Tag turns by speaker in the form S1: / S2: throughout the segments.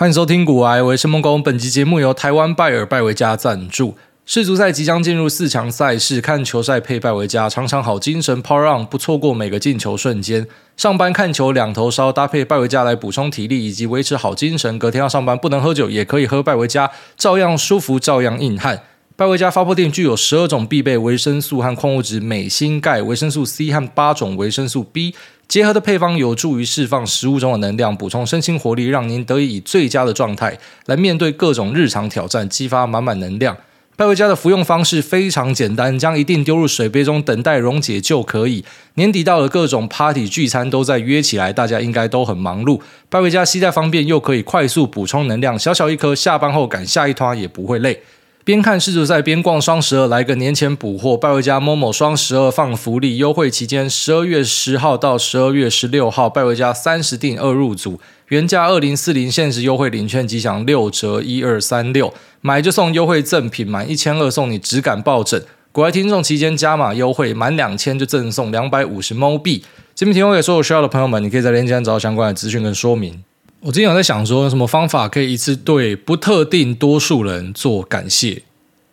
S1: 欢迎收听古癌，我是孟工。本集节目由台湾拜尔拜维家赞助。世足赛即将进入四强赛事，看球赛配拜维家，常常好精神，Power on，不错过每个进球瞬间。上班看球两头烧，搭配拜维家来补充体力以及维持好精神。隔天要上班不能喝酒，也可以喝拜维家，照样舒服，照样硬汉。拜维家发泡錠具有十二种必备维生素和矿物质，镁、锌、钙、维生素 C 和八种维生素 B。结合的配方有助于释放食物中的能量，补充身心活力，让您得以以最佳的状态来面对各种日常挑战，激发满满能量。拜维家的服用方式非常简单，将一定丢入水杯中，等待溶解就可以。年底到了，各种 party 聚餐都在约起来，大家应该都很忙碌。拜维家携带方便，又可以快速补充能量，小小一颗，下班后赶下一趟也不会累。边看世足赛边逛双十二，来个年前补货。拜维家 Momo 双十二放福利，优惠期间十二月十号到十二月十六号，拜维家三十订二入组，原价二零四零，限时优惠领券即享六折一二三六，买就送优惠赠品，满一千二送你质感抱枕。国外听众期间加码优惠，满两千就赠送两百五十 mo 币。这边提供给所有需要的朋友们，你可以在链接上找到相关的资讯跟说明。我之前有在想说，什么方法可以一次对不特定多数人做感谢？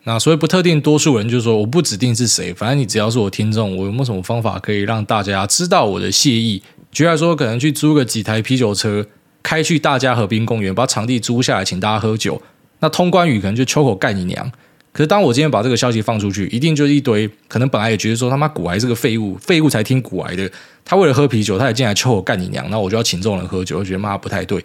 S1: 那所谓不特定多数人，就是说我不指定是谁，反正你只要是我听众，我有没有什么方法可以让大家知道我的谢意？举例来说，可能去租个几台啤酒车，开去大家河滨公园，把场地租下来，请大家喝酒。那通关语可能就秋口干你娘。可是当我今天把这个消息放出去，一定就是一堆可能本来也觉得说他妈股癌是个废物，废物才听股癌的。他为了喝啤酒，他也进来秋口干你娘，那我就要请众人喝酒，我觉得妈不太对。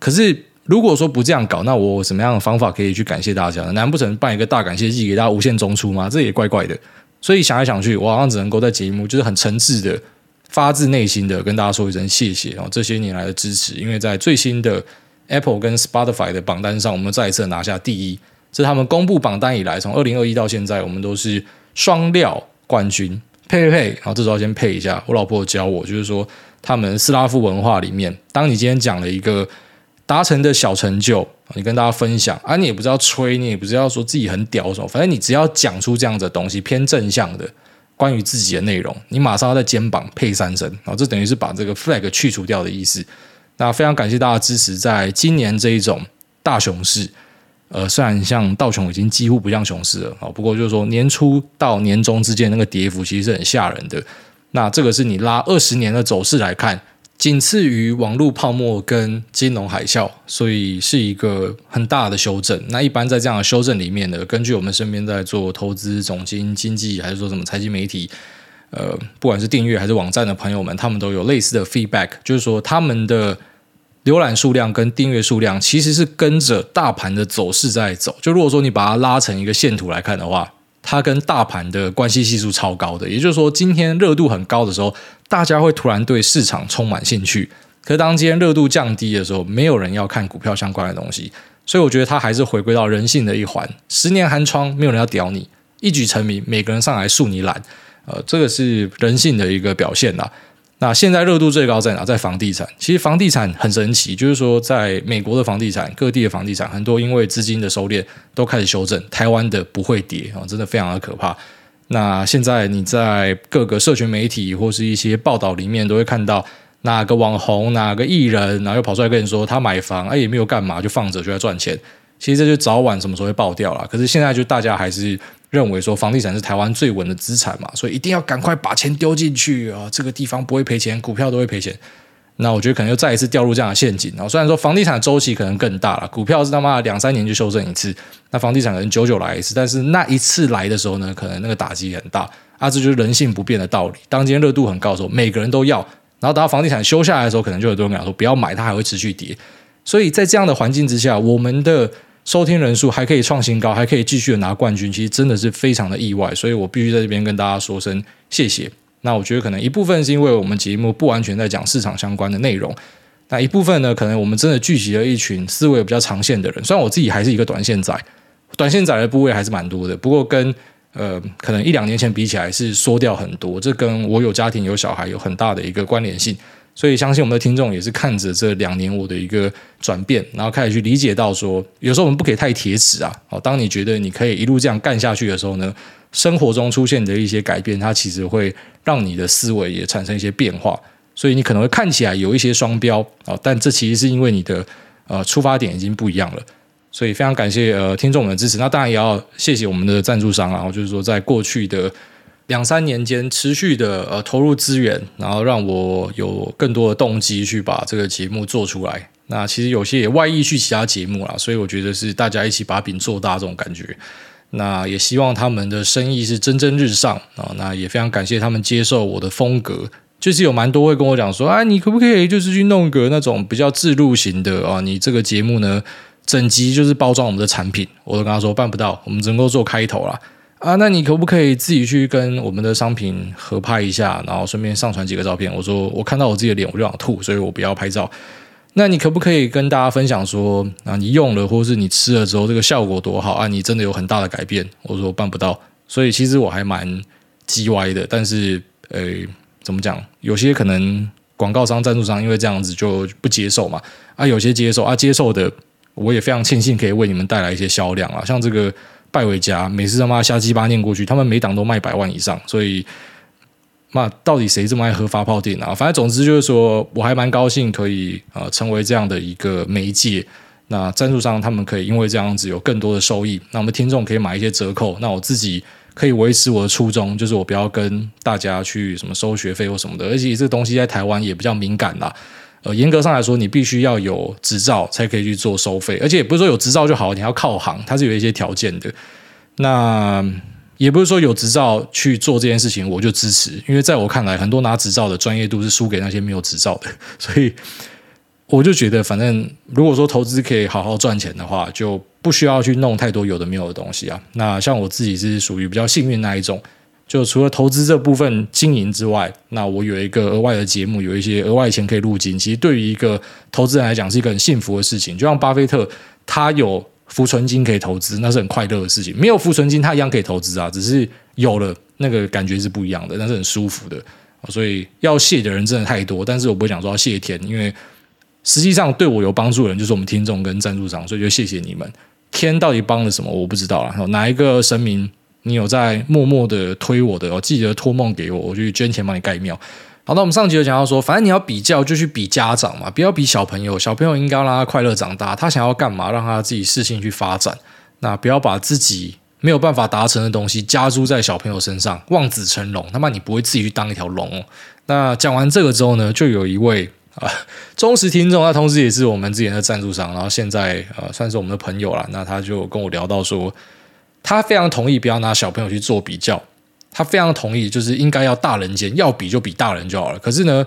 S1: 可是如果说不这样搞，那我什么样的方法可以去感谢大家呢？难不成办一个大感谢祭给大家无限中出吗？这也怪怪的。所以想来想去，我好像只能够在节目就是很诚挚的、发自内心的跟大家说一声谢谢哦，这些年来的支持。因为在最新的 Apple 跟 Spotify 的榜单上，我们再一次拿下第一。这是他们公布榜单以来，从二零二一到现在，我们都是双料冠军。配配配！然后这时候先配一下，我老婆教我，就是说他们斯拉夫文化里面，当你今天讲了一个达成的小成就，你跟大家分享啊，你也不是要吹，你也不是要说自己很屌什么，反正你只要讲出这样的东西，偏正向的关于自己的内容，你马上要在肩膀配三声，然后这等于是把这个 flag 去除掉的意思。那非常感谢大家支持，在今年这一种大熊市。呃，虽然像道琼已经几乎不像熊市了啊，不过就是说年初到年终之间那个跌幅其实是很吓人的。那这个是你拉二十年的走势来看，仅次于网络泡沫跟金融海啸，所以是一个很大的修正。那一般在这样的修正里面呢，根据我们身边在做投资、总经、经济，还是说什么财经媒体，呃，不管是订阅还是网站的朋友们，他们都有类似的 feedback，就是说他们的。浏览数量跟订阅数量其实是跟着大盘的走势在走。就如果说你把它拉成一个线图来看的话，它跟大盘的关系系数超高的。也就是说，今天热度很高的时候，大家会突然对市场充满兴趣。可当今天热度降低的时候，没有人要看股票相关的东西。所以我觉得它还是回归到人性的一环。十年寒窗，没有人要屌你；一举成名，每个人上来诉你懒。呃，这个是人性的一个表现啦。那现在热度最高在哪？在房地产。其实房地产很神奇，就是说，在美国的房地产、各地的房地产，很多因为资金的收敛都开始修正。台湾的不会跌啊，真的非常的可怕。那现在你在各个社群媒体或是一些报道里面，都会看到哪个网红、哪个艺人，然后又跑出来跟你说他买房，哎，也没有干嘛，就放着就在赚钱。其实这就早晚什么时候会爆掉了。可是现在就大家还是。认为说房地产是台湾最稳的资产嘛，所以一定要赶快把钱丢进去啊！这个地方不会赔钱，股票都会赔钱。那我觉得可能又再一次掉入这样的陷阱。然后虽然说房地产周期可能更大了，股票是他妈两三年就修正一次，那房地产可能久久来一次。但是那一次来的时候呢，可能那个打击很大啊！这就是人性不变的道理。当今天热度很高的时候，每个人都要，然后等到房地产修下来的时候，可能就有多人讲说不要买，它还会持续跌。所以在这样的环境之下，我们的。收听人数还可以创新高，还可以继续的拿冠军，其实真的是非常的意外，所以我必须在这边跟大家说声谢谢。那我觉得可能一部分是因为我们节目不完全在讲市场相关的内容，那一部分呢，可能我们真的聚集了一群思维比较长线的人。虽然我自己还是一个短线仔，短线仔的部位还是蛮多的，不过跟呃可能一两年前比起来是缩掉很多，这跟我有家庭有小孩有很大的一个关联性。所以，相信我们的听众也是看着这两年我的一个转变，然后开始去理解到说，有时候我们不可以太铁齿啊。哦，当你觉得你可以一路这样干下去的时候呢，生活中出现的一些改变，它其实会让你的思维也产生一些变化。所以，你可能会看起来有一些双标啊，但这其实是因为你的呃出发点已经不一样了。所以非常感谢呃听众们的支持，那当然也要谢谢我们的赞助商啊，就是说在过去的两三年间持续的呃投入资源，然后让我有更多的动机去把这个节目做出来。那其实有些也外溢去其他节目啦，所以我觉得是大家一起把饼做大这种感觉。那也希望他们的生意是蒸蒸日上啊。那也非常感谢他们接受我的风格，就是有蛮多会跟我讲说，啊，你可不可以就是去弄个那种比较自入型的啊？你这个节目呢，整集就是包装我们的产品。我都跟他说办不到，我们只能够做开头啦。啊。那你可不可以自己去跟我们的商品合拍一下，然后顺便上传几个照片？我说我看到我自己的脸我就想吐，所以我不要拍照。那你可不可以跟大家分享说啊，你用了或是你吃了之后这个效果多好啊？你真的有很大的改变？我说办不到，所以其实我还蛮叽歪的。但是呃，怎么讲？有些可能广告商、赞助商因为这样子就不接受嘛。啊，有些接受啊，接受的我也非常庆幸可以为你们带来一些销量啊。像这个拜维家，每次他妈瞎鸡巴念过去，他们每档都卖百万以上，所以。那到底谁这么爱喝发泡錠啊？反正总之就是说，我还蛮高兴可以呃成为这样的一个媒介。那赞助商他们可以因为这样子有更多的收益，那我们听众可以买一些折扣。那我自己可以维持我的初衷，就是我不要跟大家去什么收学费或什么的。而且这个东西在台湾也比较敏感啦。呃，严格上来说，你必须要有执照才可以去做收费，而且也不是说有执照就好，你要靠行，它是有一些条件的。那。也不是说有执照去做这件事情我就支持，因为在我看来，很多拿执照的专业度是输给那些没有执照的，所以我就觉得，反正如果说投资可以好好赚钱的话，就不需要去弄太多有的没有的东西啊。那像我自己是属于比较幸运那一种，就除了投资这部分经营之外，那我有一个额外的节目，有一些额外钱可以入金，其实对于一个投资人来讲是一个很幸福的事情。就像巴菲特，他有。浮存金可以投资，那是很快乐的事情。没有浮存金，他一样可以投资啊，只是有了那个感觉是不一样的，那是很舒服的。所以要谢的人真的太多，但是我不会讲说要谢天，因为实际上对我有帮助的人就是我们听众跟赞助商，所以就谢谢你们。天到底帮了什么，我不知道啊。哪一个神明你有在默默的推我的？我记得托梦给我，我就捐钱帮你盖庙。好，那我们上集有讲到说，反正你要比较，就去比家长嘛，不要比小朋友。小朋友应该让他快乐长大，他想要干嘛，让他自己事情去发展。那不要把自己没有办法达成的东西加诸在小朋友身上，望子成龙，他妈你不会自己去当一条龙哦。那讲完这个之后呢，就有一位啊 忠实听众，他同时也是我们之前的赞助商，然后现在呃算是我们的朋友了。那他就跟我聊到说，他非常同意不要拿小朋友去做比较。他非常同意，就是应该要大人间，要比就比大人就好了。可是呢，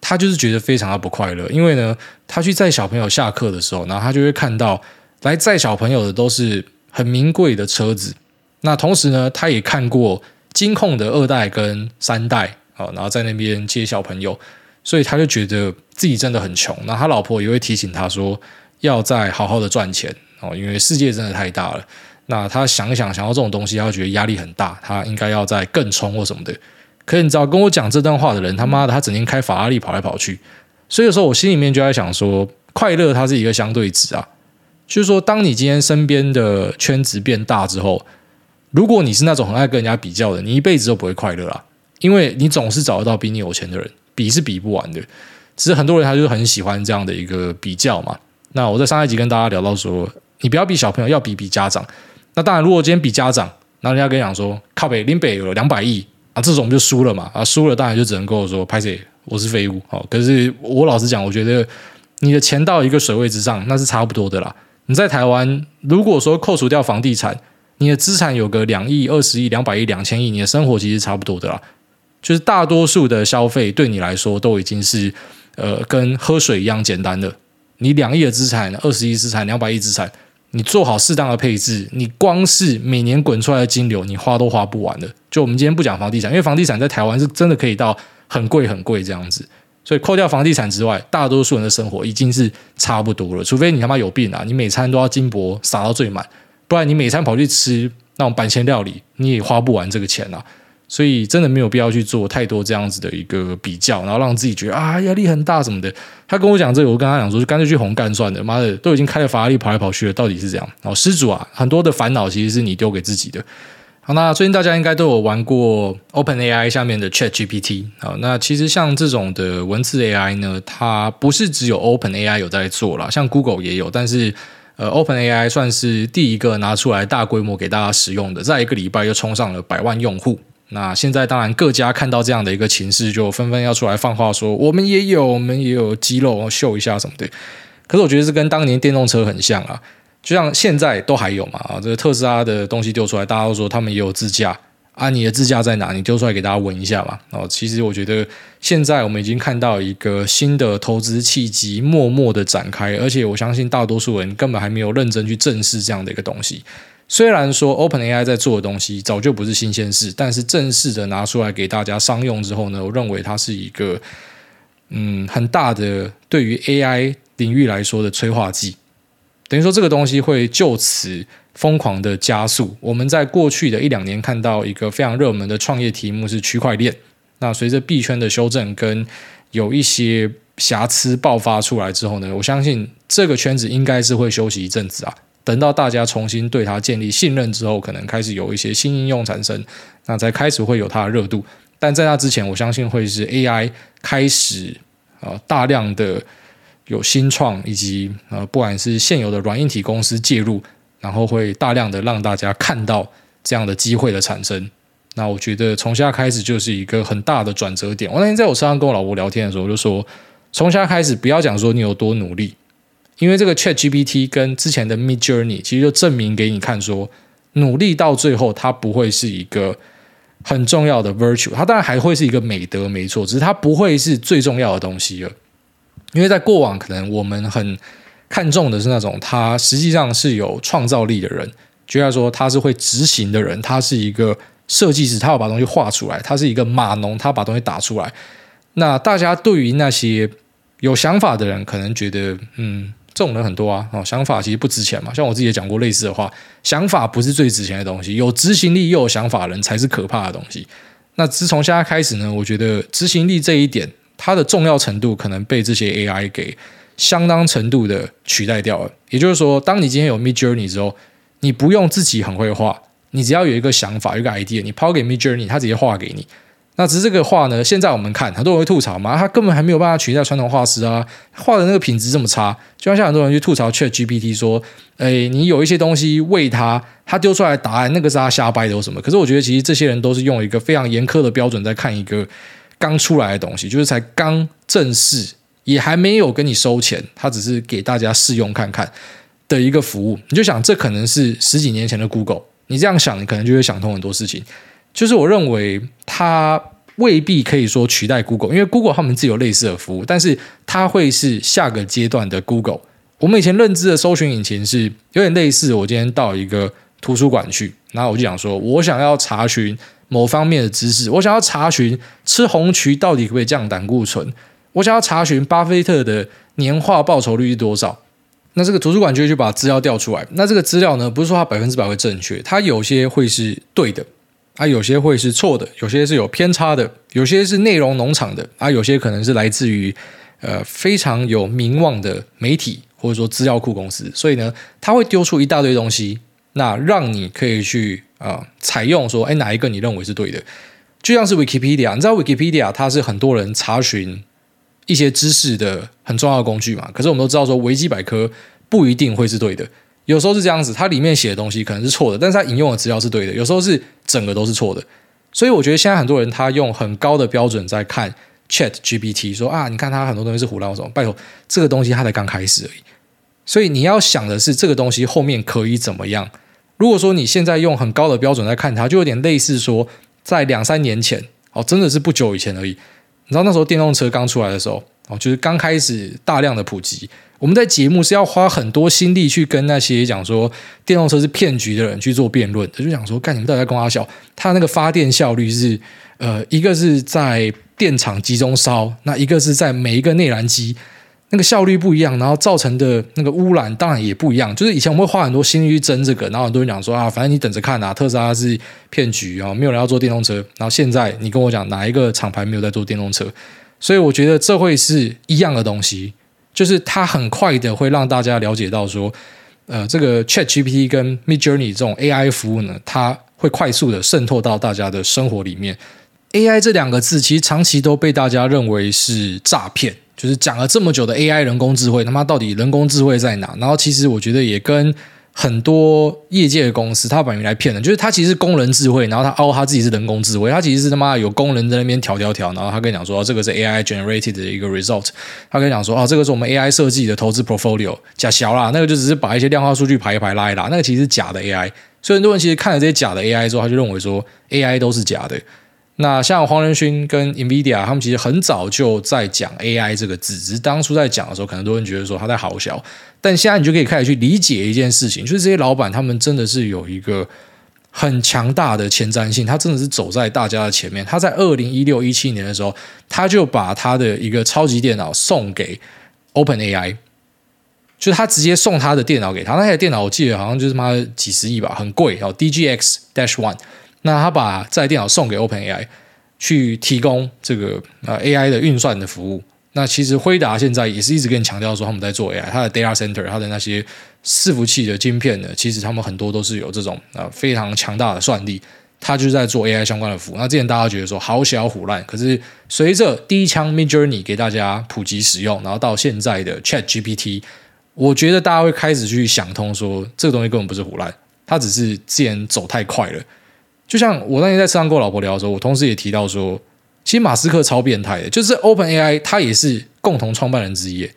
S1: 他就是觉得非常的不快乐，因为呢，他去载小朋友下课的时候，然后他就会看到来载小朋友的都是很名贵的车子。那同时呢，他也看过金控的二代跟三代啊，然后在那边接小朋友，所以他就觉得自己真的很穷。那他老婆也会提醒他说，要再好好的赚钱哦，因为世界真的太大了。那他想一想，想到这种东西，他觉得压力很大，他应该要再更冲或什么的。可是你知道，跟我讲这段话的人，他妈的，他整天开法拉利跑来跑去。所以有时候我心里面就在想说，快乐它是一个相对值啊。就是说，当你今天身边的圈子变大之后，如果你是那种很爱跟人家比较的，你一辈子都不会快乐啊，因为你总是找得到比你有钱的人，比是比不完的。只是很多人他就很喜欢这样的一个比较嘛。那我在上一集跟大家聊到说，你不要比小朋友，要比比家长。那当然，如果今天比家长，那人家跟你讲说，靠北林北有两百亿啊，这种就输了嘛啊，输了当然就只能跟我说，拍谢我是废物。好，可是我老实讲，我觉得你的钱到一个水位之上，那是差不多的啦。你在台湾，如果说扣除掉房地产，你的资产有个两亿、二十亿、两百亿、两千亿，你的生活其实差不多的啦。就是大多数的消费对你来说都已经是呃跟喝水一样简单的。你两亿的资产、二十亿资产、两百亿资产。你做好适当的配置，你光是每年滚出来的金流，你花都花不完的。就我们今天不讲房地产，因为房地产在台湾是真的可以到很贵很贵这样子。所以扣掉房地产之外，大多数人的生活已经是差不多了。除非你他妈有病啊，你每餐都要金箔撒到最满，不然你每餐跑去吃那种板前料理，你也花不完这个钱啊。所以真的没有必要去做太多这样子的一个比较，然后让自己觉得啊压力很大什么的。他跟我讲这个，我跟他讲说，就干脆去红干算了。妈的，都已经开了法拉利跑来跑去了，到底是这样。然后施主啊，很多的烦恼其实是你丢给自己的。好，那最近大家应该都有玩过 OpenAI 下面的 ChatGPT 好。那其实像这种的文字 AI 呢，它不是只有 OpenAI 有在做啦，像 Google 也有，但是呃，OpenAI 算是第一个拿出来大规模给大家使用的，在一个礼拜又冲上了百万用户。那现在当然各家看到这样的一个情势，就纷纷要出来放话说，我们也有，我们也有肌肉秀一下什么的。可是我觉得这跟当年电动车很像啊。就像现在都还有嘛啊，这个特斯拉的东西丢出来，大家都说他们也有自驾啊，你的自驾在哪？你丢出来给大家闻一下嘛。哦，其实我觉得现在我们已经看到一个新的投资契机默默的展开，而且我相信大多数人根本还没有认真去正视这样的一个东西。虽然说 OpenAI 在做的东西早就不是新鲜事，但是正式的拿出来给大家商用之后呢，我认为它是一个嗯很大的对于 AI 领域来说的催化剂。等于说，这个东西会就此疯狂的加速。我们在过去的一两年看到一个非常热门的创业题目是区块链。那随着币圈的修正跟有一些瑕疵爆发出来之后呢，我相信这个圈子应该是会休息一阵子啊。等到大家重新对它建立信任之后，可能开始有一些新应用产生，那才开始会有它的热度。但在那之前，我相信会是 AI 开始呃大量的。有新创以及呃，不管是现有的软硬体公司介入，然后会大量的让大家看到这样的机会的产生。那我觉得从现在开始就是一个很大的转折点。我那天在我车上跟我老婆聊天的时候，我就说，从现在开始不要讲说你有多努力，因为这个 ChatGPT 跟之前的 Midjourney 其实就证明给你看说，努力到最后它不会是一个很重要的 virtue，它当然还会是一个美德，没错，只是它不会是最重要的东西了。因为在过往，可能我们很看重的是那种他实际上是有创造力的人，就像说他是会执行的人，他是一个设计师，他要把东西画出来，他是一个码农，他把东西打出来。那大家对于那些有想法的人，可能觉得，嗯，这种人很多啊，哦，想法其实不值钱嘛。像我自己也讲过类似的话，想法不是最值钱的东西，有执行力又有想法的人才是可怕的东西。那自从现在开始呢，我觉得执行力这一点。它的重要程度可能被这些 AI 给相当程度的取代掉了。也就是说，当你今天有 Midjourney 之后，你不用自己很会画，你只要有一个想法、一个 idea，你抛给 Midjourney，它直接画给你。那只是这个画呢，现在我们看很多人会吐槽嘛，它根本还没有办法取代传统画师啊，画的那个品质这么差。就像很多人去吐槽 ChatGPT 说，哎，你有一些东西喂它，它丢出来的答案那个是他瞎掰的，有什么？可是我觉得其实这些人都是用一个非常严苛的标准在看一个。刚出来的东西，就是才刚正式，也还没有跟你收钱，他只是给大家试用看看的一个服务。你就想，这可能是十几年前的 Google，你这样想，你可能就会想通很多事情。就是我认为，它未必可以说取代 Google，因为 Google 他们自有类似的服务，但是它会是下个阶段的 Google。我们以前认知的搜寻引擎是有点类似，我今天到一个图书馆去，然后我就想说，我想要查询。某方面的知识，我想要查询吃红曲到底可不可以降胆固醇，我想要查询巴菲特的年化报酬率是多少。那这个图书馆就会去把资料调出来。那这个资料呢，不是说它百分之百会正确，它有些会是对的，啊，有些会是错的，有些是有偏差的，有些是内容农场的，啊，有些可能是来自于呃非常有名望的媒体或者说资料库公司。所以呢，它会丢出一大堆东西，那让你可以去。啊，采用说，哎，哪一个你认为是对的？就像是 Wikipedia，你知道 Wikipedia 它是很多人查询一些知识的很重要的工具嘛？可是我们都知道说，维基百科不一定会是对的，有时候是这样子，它里面写的东西可能是错的，但是它引用的资料是对的，有时候是整个都是错的。所以我觉得现在很多人他用很高的标准在看 ChatGPT，说啊，你看它很多东西是胡乱什么？拜托，这个东西它才刚开始而已。所以你要想的是，这个东西后面可以怎么样？如果说你现在用很高的标准在看它，就有点类似说，在两三年前，哦，真的是不久以前而已。你知道那时候电动车刚出来的时候，哦，就是刚开始大量的普及，我们在节目是要花很多心力去跟那些讲说电动车是骗局的人去做辩论，就想说，干你们到底在跟我笑？它那个发电效率是，呃，一个是在电厂集中烧，那一个是在每一个内燃机。那个效率不一样，然后造成的那个污染当然也不一样。就是以前我们会花很多心力去争这个，然后很多人讲说啊，反正你等着看啊，特斯拉是骗局啊，没有人要做电动车。然后现在你跟我讲哪一个厂牌没有在做电动车？所以我觉得这会是一样的东西，就是它很快的会让大家了解到说，呃，这个 ChatGPT 跟 Midjourney 这种 AI 服务呢，它会快速的渗透到大家的生活里面。AI 这两个字其实长期都被大家认为是诈骗，就是讲了这么久的 AI 人工智慧，他妈到底人工智慧在哪？然后其实我觉得也跟很多业界的公司，他把你来骗人，就是他其实是工人智慧，然后他凹他自己是人工智慧，他其实是他妈有工人在那边调调调，然后他跟你讲说，哦，这个是 AI generated 的一个 result，他跟你讲说，哦，这个是我们 AI 设计的投资 portfolio，假小啦，那个就只是把一些量化数据排一排拉一拉，那个其实是假的 AI，所以很多人其实看了这些假的 AI 之后，他就认为说 AI 都是假的。那像黄仁勋跟 NVIDIA，他们其实很早就在讲 AI 这个字，只是当初在讲的时候，可能都会觉得说他在好笑。但现在你就可以开始去理解一件事情，就是这些老板他们真的是有一个很强大的前瞻性，他真的是走在大家的前面。他在二零一六一七年的时候，他就把他的一个超级电脑送给 OpenAI，就是他直接送他的电脑给他。那台电脑我记得好像就是妈几十亿吧，很贵哦，DGX Dash One。那他把这台电脑送给 OpenAI 去提供这个呃 AI 的运算的服务。那其实辉达现在也是一直跟你强调说他们在做 AI，它的 data center，它的那些伺服器的晶片呢，其实他们很多都是有这种呃非常强大的算力，它就是在做 AI 相关的服务。那之前大家觉得说好小虎烂，可是随着第一枪 Midjourney 给大家普及使用，然后到现在的 ChatGPT，我觉得大家会开始去想通说这个东西根本不是虎烂，它只是之前走太快了。就像我那天在车上跟我老婆聊的时候，我同时也提到说，其实马斯克超变态的，就是 OpenAI 他也是共同创办人之一，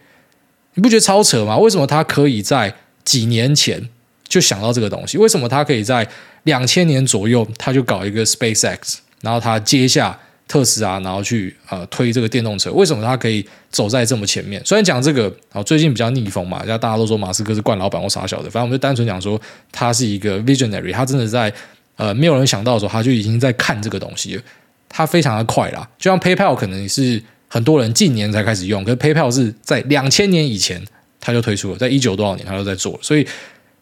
S1: 你不觉得超扯吗？为什么他可以在几年前就想到这个东西？为什么他可以在两千年左右他就搞一个 SpaceX，然后他接下特斯拉，然后去呃推这个电动车？为什么他可以走在这么前面？虽然讲这个啊，最近比较逆风嘛，大家都说马斯克是惯老板或傻小的，反正我们就单纯讲说他是一个 visionary，他真的在。呃，没有人想到的时候，他就已经在看这个东西。他非常的快啦，就像 PayPal 可能是很多人近年才开始用，可是 PayPal 是在两千年以前他就推出了，在一九多少年他就在做了，所以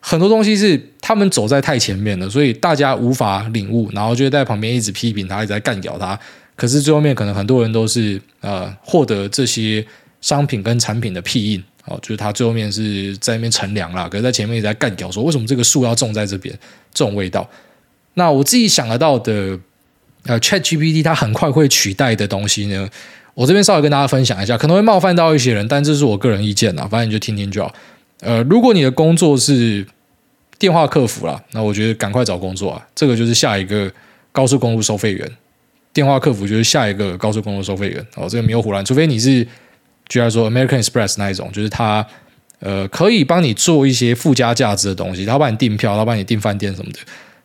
S1: 很多东西是他们走在太前面了，所以大家无法领悟，然后就在旁边一直批评他，一直在干掉他。可是最后面可能很多人都是呃获得这些商品跟产品的屁印哦，就是他最后面是在那边乘凉啦，可是在前面一直在干掉，说为什么这个树要种在这边，这种味道。那我自己想得到的，呃，ChatGPT 它很快会取代的东西呢，我这边稍微跟大家分享一下，可能会冒犯到一些人，但这是我个人意见啊，反正你就听听就好。呃，如果你的工作是电话客服啦，那我觉得赶快找工作啊，这个就是下一个高速公路收费员，电话客服就是下一个高速公路收费员哦，这个没有唬烂，除非你是，居然说 American Express 那一种，就是他呃可以帮你做一些附加价值的东西，他帮你订票，他帮你订饭店什么的。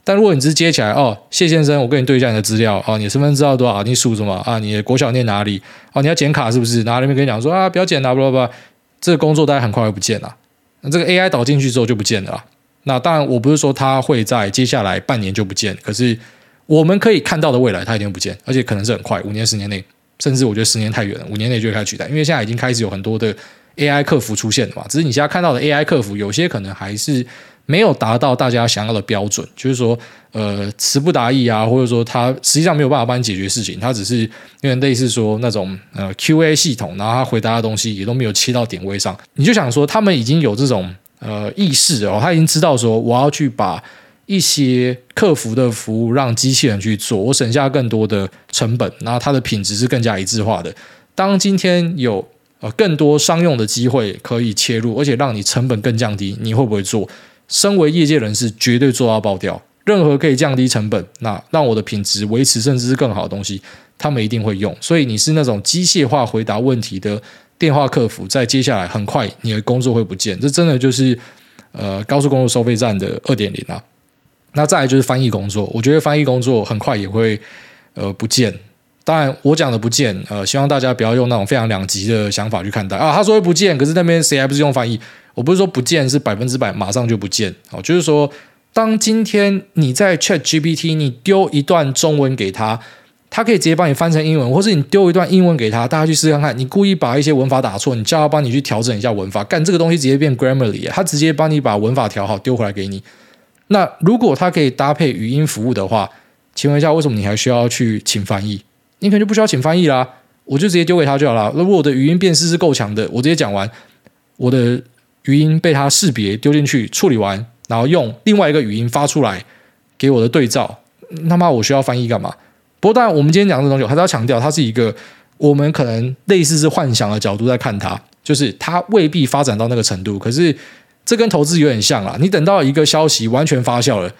S1: 但如果你只是接起来哦，谢先生，我跟你对一下你的资料哦，你的身份证号多少？你属什么啊？你的国小念哪里？哦，你要剪卡是不是？然后那边跟你讲说啊，不要剪啦，不不不，这个工作大概很快会不见了。那这个 AI 导进去之后就不见了。那当然，我不是说它会在接下来半年就不见，可是我们可以看到的未来，它一定不见，而且可能是很快，五年、十年内，甚至我觉得十年太远了，五年内就会开始取代。因为现在已经开始有很多的 AI 客服出现了嘛，只是你现在看到的 AI 客服，有些可能还是。没有达到大家想要的标准，就是说，呃，词不达意啊，或者说他实际上没有办法帮你解决事情，他只是因为类似说那种呃 QA 系统，然后他回答的东西也都没有切到点位上，你就想说他们已经有这种呃意识哦，他已经知道说我要去把一些客服的服务让机器人去做，我省下更多的成本，然后它的品质是更加一致化的。当今天有呃更多商用的机会可以切入，而且让你成本更降低，你会不会做？身为业界人士，绝对做到爆掉。任何可以降低成本，那让我的品质维持甚至是更好的东西，他们一定会用。所以你是那种机械化回答问题的电话客服，在接下来很快你的工作会不见。这真的就是呃高速公路收费站的二点零啊。那再来就是翻译工作，我觉得翻译工作很快也会呃不见。当然我讲的不见，呃，希望大家不要用那种非常两极的想法去看待啊。他说会不见，可是那边谁还不是用翻译？我不是说不见是百分之百马上就不见哦，就是说，当今天你在 ChatGPT 你丢一段中文给他，他可以直接帮你翻成英文，或是你丢一段英文给他，大家去试试看看。你故意把一些文法打错，你叫他帮你去调整一下文法，干这个东西直接变 Grammarly，他直接帮你把文法调好丢回来给你。那如果他可以搭配语音服务的话，请问一下，为什么你还需要去请翻译？你可能就不需要请翻译啦，我就直接丢给他就好了。如果我的语音辨识是够强的，我直接讲完我的。语音被它识别丢进去处理完，然后用另外一个语音发出来给我的对照，他妈我需要翻译干嘛？不过当然，我们今天讲这东西，还是要强调，它是一个我们可能类似是幻想的角度在看它，就是它未必发展到那个程度。可是这跟投资有点像啦，你等到一个消息完全发酵了，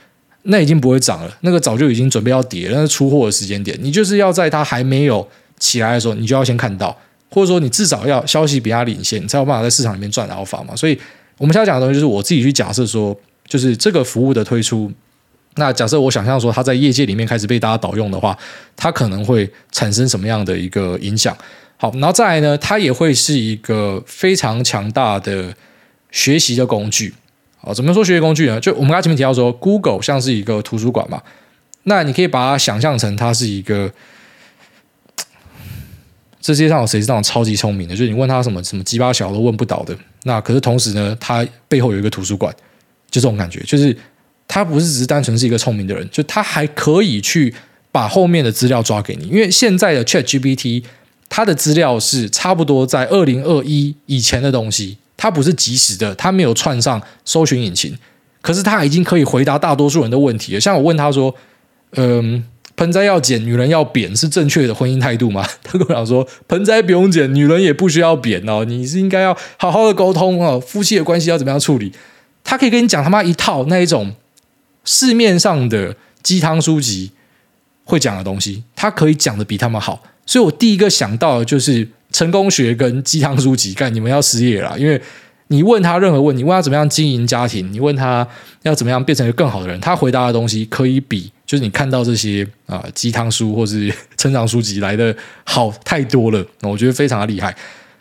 S1: 那已经不会涨了，那个早就已经准备要跌了，那是出货的时间点。你就是要在它还没有起来的时候，你就要先看到，或者说你至少要消息比它领先，你才有办法在市场里面赚 Alpha 嘛。所以我们现在讲的东西，就是我自己去假设说。就是这个服务的推出，那假设我想象说它在业界里面开始被大家导用的话，它可能会产生什么样的一个影响？好，然后再来呢，它也会是一个非常强大的学习的工具。好，怎么说学习工具呢？就我们刚才前面提到说，Google 像是一个图书馆嘛，那你可以把它想象成它是一个，这世界上有谁是那种超级聪明的？就是你问他什么什么鸡巴小都问不倒的。那可是同时呢，他背后有一个图书馆。就这种感觉，就是他不是只是单纯是一个聪明的人，就他还可以去把后面的资料抓给你。因为现在的 ChatGPT，它的资料是差不多在二零二一以前的东西，它不是即时的，它没有串上搜寻引擎，可是它已经可以回答大多数人的问题了。像我问他说：“嗯，盆栽要剪，女人要扁，是正确的婚姻态度吗？” 他跟我讲说：“盆栽不用剪，女人也不需要扁哦，你是应该要好好的沟通哦，夫妻的关系要怎么样处理？”他可以跟你讲他妈一套那一种市面上的鸡汤书籍会讲的东西，他可以讲的比他们好。所以我第一个想到的就是成功学跟鸡汤书籍，干你们要失业了，因为你问他任何问题，问他怎么样经营家庭，你问他要怎么样变成一个更好的人，他回答的东西可以比就是你看到这些啊鸡汤书或是成长书籍来的好太多了。我觉得非常的厉害。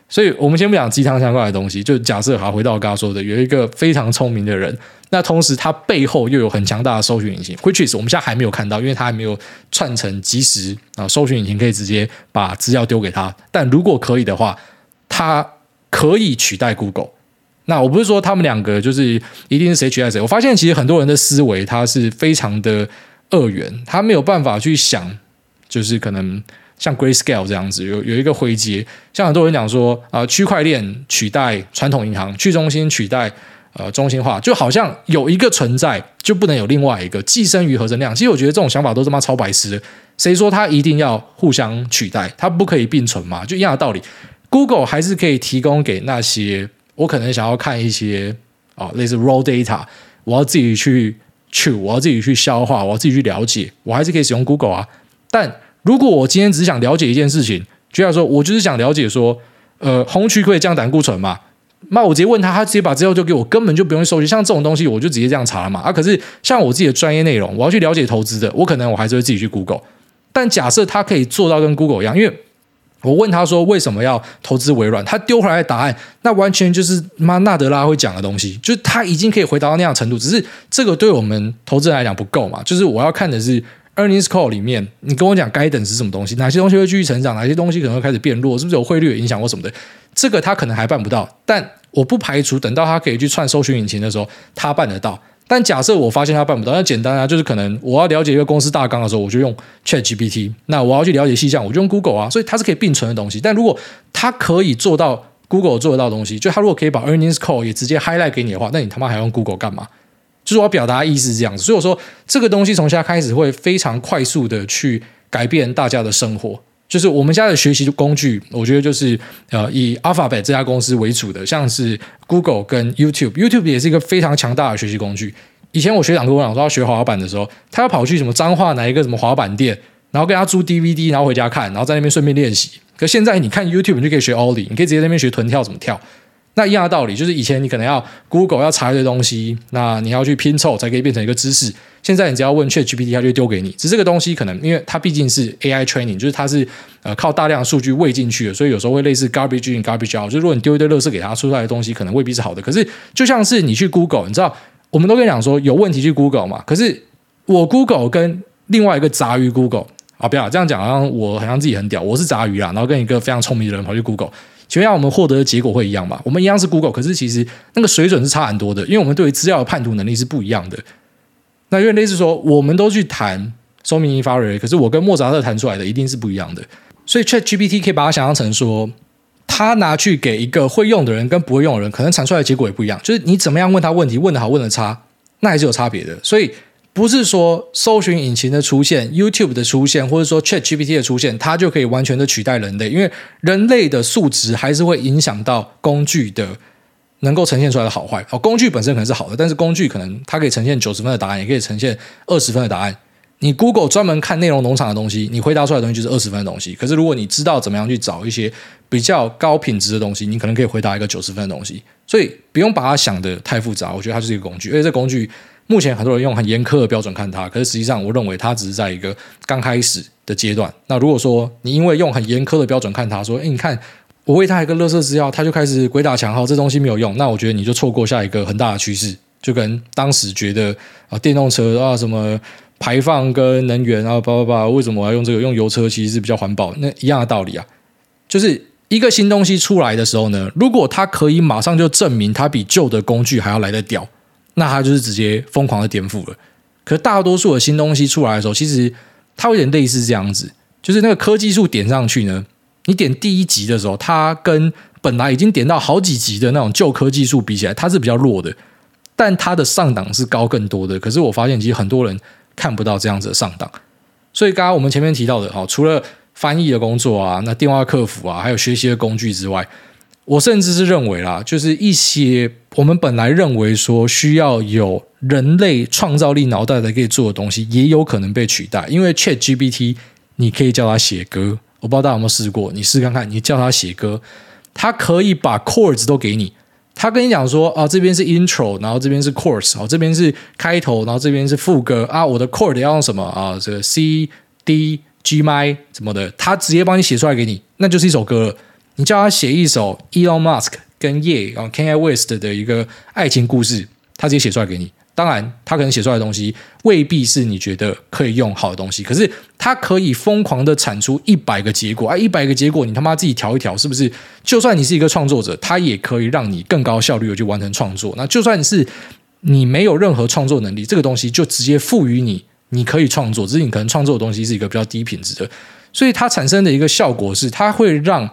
S1: 所以，我们先不讲鸡汤相关的东西，就假设哈，回到我刚刚说的，有一个非常聪明的人，那同时他背后又有很强大的搜寻引擎，which is 我们现在还没有看到，因为他还没有串成即时啊，搜寻引擎可以直接把资料丢给他。但如果可以的话，他可以取代 Google。那我不是说他们两个就是一定是谁取代谁，我发现其实很多人的思维他是非常的二元，他没有办法去想，就是可能。像 Grayscale 这样子，有有一个灰阶，像很多人讲说啊、呃，区块链取代传统银行，去中心取代呃中心化，就好像有一个存在就不能有另外一个寄生于合成量。其实我觉得这种想法都他妈超白痴的。谁说它一定要互相取代？它不可以并存嘛？就一样的道理，Google 还是可以提供给那些我可能想要看一些啊、类似 raw data，我要自己去 chew，我要自己去消化，我要自己去了解，我还是可以使用 Google 啊，但。如果我今天只想了解一件事情，就像说，我就是想了解说，呃，红曲可以降胆固醇嘛？那我直接问他，他直接把资料就给我，根本就不用收集。像这种东西，我就直接这样查了嘛。啊，可是像我自己的专业内容，我要去了解投资的，我可能我还是会自己去 Google。但假设他可以做到跟 Google 一样，因为我问他说为什么要投资微软，他丢回来的答案，那完全就是妈纳德拉会讲的东西，就是他已经可以回答到那样程度。只是这个对我们投资人来讲不够嘛？就是我要看的是。Earnings call 里面，你跟我讲 guidance 是什么东西？哪些东西会继续成长？哪些东西可能会开始变弱？是不是有汇率的影响或什么的？这个他可能还办不到，但我不排除等到他可以去串搜寻引擎的时候，他办得到。但假设我发现他办不到，那简单啊，就是可能我要了解一个公司大纲的时候，我就用 ChatGPT；那我要去了解细项，我就用 Google 啊。所以它是可以并存的东西。但如果它可以做到 Google 做得到的东西，就它如果可以把 Earnings call 也直接 highlight 给你的话，那你他妈还用 Google 干嘛？就是我表达的意思是这样子，所以我说这个东西从现在开始会非常快速的去改变大家的生活。就是我们家的学习工具，我觉得就是呃以 Alphabet 这家公司为主的，像是 Google 跟 YouTube，YouTube 也是一个非常强大的学习工具。以前我学长跟我讲说要学滑板的时候，他要跑去什么彰化哪一个什么滑板店，然后跟他租 DVD，然后回家看，然后在那边顺便练习。可现在你看 YouTube，你就可以学 Ollie，你可以直接在那边学臀跳怎么跳。那一样的道理，就是以前你可能要 Google 要查一堆东西，那你要去拼凑才可以变成一个知识。现在你只要问 ChatGPT，它就丢给你。只是这个东西可能因为它毕竟是 AI training，就是它是呃靠大量数据喂进去的，所以有时候会类似 garbage in garbage out。就如果你丢一堆垃圾给它，出出来的东西可能未必是好的。可是就像是你去 Google，你知道我们都跟你讲说有问题去 Google 嘛。可是我 Google 跟另外一个杂鱼 Google 啊，不要这样讲，好像我好像自己很屌，我是杂鱼啦，然后跟一个非常聪明的人跑去 Google。请问一下，我们获得的结果会一样吧？我们一样是 Google，可是其实那个水准是差很多的，因为我们对于资料的判读能力是不一样的。那因为类似说，我们都去谈说明引发瑞，可是我跟莫扎特谈出来的一定是不一样的。所以 ChatGPT 可以把它想象成说，他拿去给一个会用的人跟不会用的人，可能产出来的结果也不一样。就是你怎么样问他问题，问得好，问得差，那还是有差别的。所以不是说搜寻引擎的出现、YouTube 的出现，或者说 ChatGPT 的出现，它就可以完全的取代人类，因为人类的素质还是会影响到工具的能够呈现出来的好坏。哦，工具本身可能是好的，但是工具可能它可以呈现九十分的答案，也可以呈现二十分的答案。你 Google 专门看内容农场的东西，你回答出来的东西就是二十分的东西。可是如果你知道怎么样去找一些比较高品质的东西，你可能可以回答一个九十分的东西。所以不用把它想得太复杂，我觉得它就是一个工具。而且这工具目前很多人用很严苛的标准看它，可是实际上我认为它只是在一个刚开始的阶段。那如果说你因为用很严苛的标准看它，说，诶，你看我喂它一个垃圾资料，它就开始鬼打墙号，这东西没有用，那我觉得你就错过下一个很大的趋势。就跟当时觉得啊，电动车啊什么。排放跟能源啊，叭叭叭，为什么我要用这个？用油车其实是比较环保，那一样的道理啊。就是一个新东西出来的时候呢，如果它可以马上就证明它比旧的工具还要来得屌，那它就是直接疯狂的颠覆了。可大多数的新东西出来的时候，其实它有点类似这样子，就是那个科技树点上去呢，你点第一集的时候，它跟本来已经点到好几集的那种旧科技术比起来，它是比较弱的，但它的上档是高更多的。可是我发现，其实很多人。看不到这样子的上档，所以刚刚我们前面提到的，哈，除了翻译的工作啊，那电话客服啊，还有学习的工具之外，我甚至是认为啦，就是一些我们本来认为说需要有人类创造力脑袋才可以做的东西，也有可能被取代。因为 ChatGPT，你可以叫它写歌，我不知道大家有没有试过，你试看看，你叫他写歌，他可以把 chords 都给你。他跟你讲说啊，这边是 intro，然后这边是 chorus，哦，这边是开头，然后这边是副歌啊。我的 chord 要用什么啊？这个 C D G M I 什么的，他直接帮你写出来给你，那就是一首歌了。你叫他写一首 Elon Musk 跟 Ye 啊 Kanye West 的一个爱情故事，他直接写出来给你。当然，他可能写出来的东西未必是你觉得可以用好的东西，可是他可以疯狂的产出一百个结果，啊，一百个结果你他妈自己调一调，是不是？就算你是一个创作者，他也可以让你更高效率的去完成创作。那就算是你没有任何创作能力，这个东西就直接赋予你，你可以创作，只是你可能创作的东西是一个比较低品质的，所以它产生的一个效果是，它会让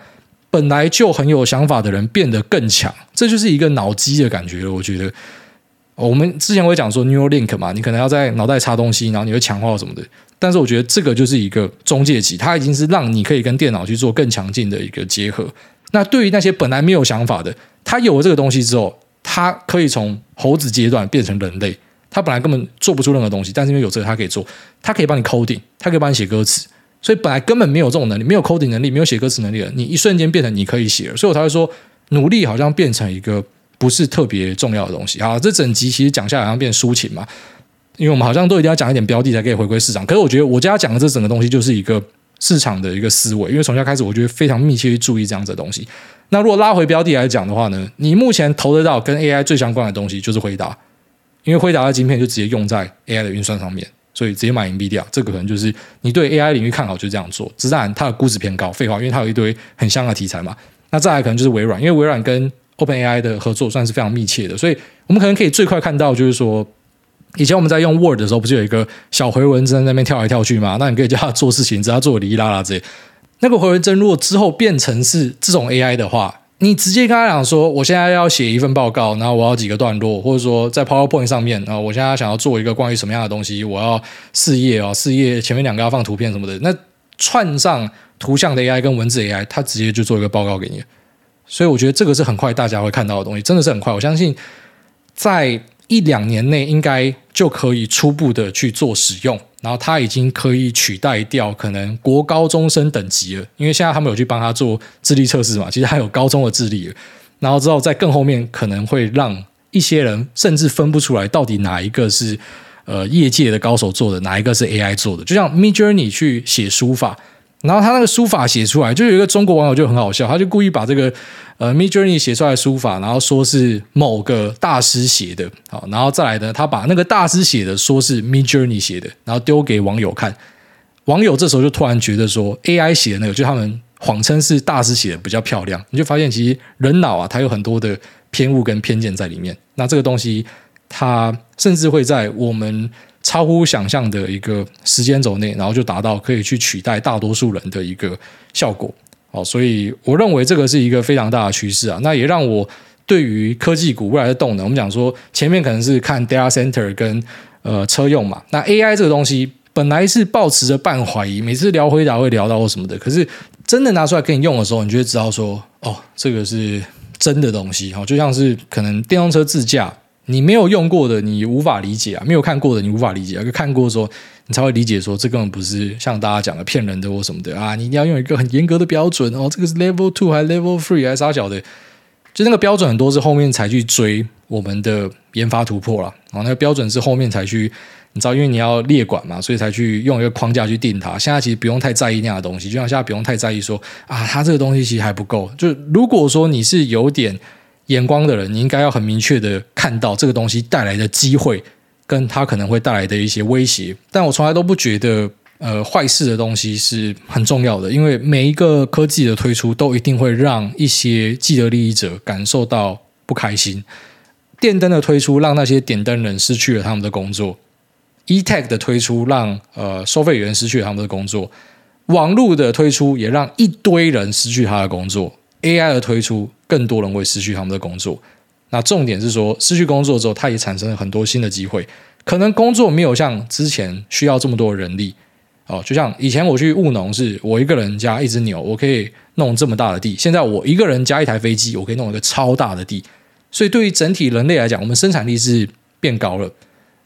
S1: 本来就很有想法的人变得更强，这就是一个脑机的感觉，我觉得。我们之前会讲说 Neuralink 嘛，你可能要在脑袋插东西，然后你会强化什么的。但是我觉得这个就是一个中介级，它已经是让你可以跟电脑去做更强劲的一个结合。那对于那些本来没有想法的，他有了这个东西之后，他可以从猴子阶段变成人类。他本来根本做不出任何东西，但是因为有这个，他可以做，他可以帮你 coding，他可以帮你写歌词。所以本来根本没有这种能力，没有 coding 能力，没有写歌词能力的，你一瞬间变成你可以写了。所以我才会说，努力好像变成一个。不是特别重要的东西。好，这整集其实讲下来好像变抒情嘛，因为我们好像都一定要讲一点标的才可以回归市场。可是我觉得我家讲的这整个东西就是一个市场的一个思维，因为从现在开始，我觉得非常密切去注意这样子的东西。那如果拉回标的来讲的话呢，你目前投得到跟 AI 最相关的东西就是辉达，因为辉达的晶片就直接用在 AI 的运算上面，所以直接买 NVIDIA，这个可能就是你对 AI 领域看好就这样做。只是当然它的估值偏高，废话，因为它有一堆很香的题材嘛。那再来可能就是微软，因为微软跟 OpenAI 的合作算是非常密切的，所以我们可能可以最快看到，就是说，以前我们在用 Word 的时候，不是有一个小回文针在那边跳来跳去吗？那你可以叫他做事情，只要做哩哩啦啦这。那个回文针如果之后变成是这种 AI 的话，你直接跟他讲说，我现在要写一份报告，然后我要几个段落，或者说在 PowerPoint 上面啊，我现在想要做一个关于什么样的东西，我要四页啊，四页前面两个要放图片什么的，那串上图像的 AI 跟文字 AI，它直接就做一个报告给你。所以我觉得这个是很快大家会看到的东西，真的是很快。我相信在一两年内应该就可以初步的去做使用，然后它已经可以取代掉可能国高中生等级了，因为现在他们有去帮他做智力测试嘛，其实还有高中的智力。然后之后在更后面可能会让一些人甚至分不出来到底哪一个是呃业界的高手做的，哪一个是 AI 做的。就像 Midjourney 去写书法。然后他那个书法写出来，就有一个中国网友就很好笑，他就故意把这个呃 Midjourney 写出来的书法，然后说是某个大师写的，好，然后再来呢，他把那个大师写的说是 Midjourney 写的，然后丢给网友看，网友这时候就突然觉得说 AI 写的那个，就他们谎称是大师写的比较漂亮，你就发现其实人脑啊，它有很多的偏误跟偏见在里面，那这个东西它甚至会在我们。超乎想象的一个时间轴内，然后就达到可以去取代大多数人的一个效果。好，所以我认为这个是一个非常大的趋势啊。那也让我对于科技股未来的动能，我们讲说前面可能是看 data center 跟呃车用嘛。那 AI 这个东西本来是抱持着半怀疑，每次聊回答会聊到或什么的，可是真的拿出来给你用的时候，你就会知道说，哦，这个是真的东西。哈，就像是可能电动车自驾，你没有用过的，你无法理解啊；没有看过的，你无法理解啊。看过的时候，你才会理解说，这根本不是像大家讲的骗人的或什么的啊！你一定要用一个很严格的标准哦，这个是 Level Two 还 Level Three 还是啥小的？就那个标准很多是后面才去追我们的研发突破了啊，那个标准是后面才去，你知道，因为你要列管嘛，所以才去用一个框架去定它。现在其实不用太在意那样的东西，就像现在不用太在意说啊，它这个东西其实还不够。就如果说你是有点眼光的人，你应该要很明确的看到这个东西带来的机会。跟它可能会带来的一些威胁，但我从来都不觉得，呃，坏事的东西是很重要的，因为每一个科技的推出都一定会让一些既得利益者感受到不开心。电灯的推出让那些点灯人失去了他们的工作，E-Tech 的推出让呃收费员失去了他们的工作，网络的推出也让一堆人失去他的工作，AI 的推出更多人会失去他们的工作。那重点是说，失去工作之后，它也产生了很多新的机会。可能工作没有像之前需要这么多人力哦，就像以前我去务农，是我一个人加一只牛，我可以弄这么大的地。现在我一个人加一台飞机，我可以弄一个超大的地。所以对于整体人类来讲，我们生产力是变高了，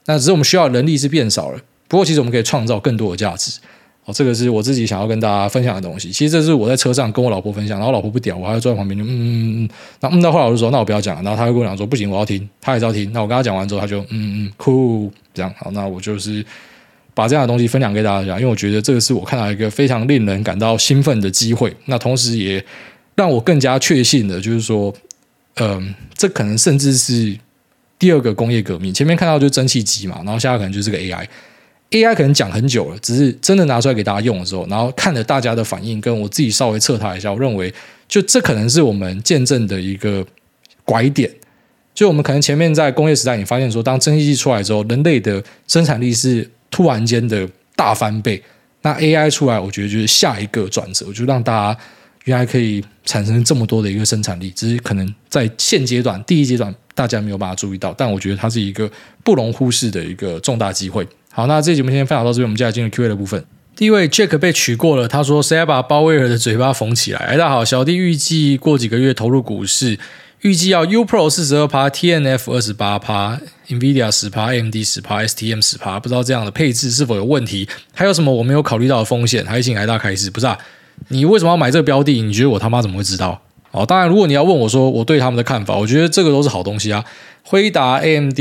S1: 那只是我们需要人力是变少了。不过，其实我们可以创造更多的价值。哦，这个是我自己想要跟大家分享的东西。其实这是我在车上跟我老婆分享，然后老婆不屌，我还要坐在旁边就嗯嗯嗯，然后嗯到后来我就说，那我不要讲了。然后他就跟我讲说，不行，我要听，他也是要听。那我跟他讲完之后，他就嗯嗯酷这样好。那我就是把这样的东西分享给大家，因为我觉得这个是我看到一个非常令人感到兴奋的机会。那同时也让我更加确信的，就是说，嗯、呃，这可能甚至是第二个工业革命。前面看到就蒸汽机嘛，然后现在可能就是个 AI。AI 可能讲很久了，只是真的拿出来给大家用的时候，然后看了大家的反应，跟我自己稍微测它一下，我认为就这可能是我们见证的一个拐点。就我们可能前面在工业时代，你发现说，当蒸汽机出来之后，人类的生产力是突然间的大翻倍。那 AI 出来，我觉得就是下一个转折，就让大家原来可以产生这么多的一个生产力，只是可能在现阶段第一阶段大家没有办法注意到，但我觉得它是一个不容忽视的一个重大机会。好，那这节目先分享到这边，我们接下来进入 Q&A 的部分。第一位 Jack 被取过了，他说：“谁要把鲍威尔的嘴巴缝起来？”哎，大家好，小弟预计过几个月投入股市，预计要 U Pro 四十二趴，TNF 二十八趴，NVIDIA 十趴，AMD 十趴，STM 十趴，不知道这样的配置是否有问题？还有什么我没有考虑到的风险？还请海大开始，不是啊？你为什么要买这个标的？你觉得我他妈怎么会知道？哦，当然，如果你要问我说我对他们的看法，我觉得这个都是好东西啊，辉达、AMD、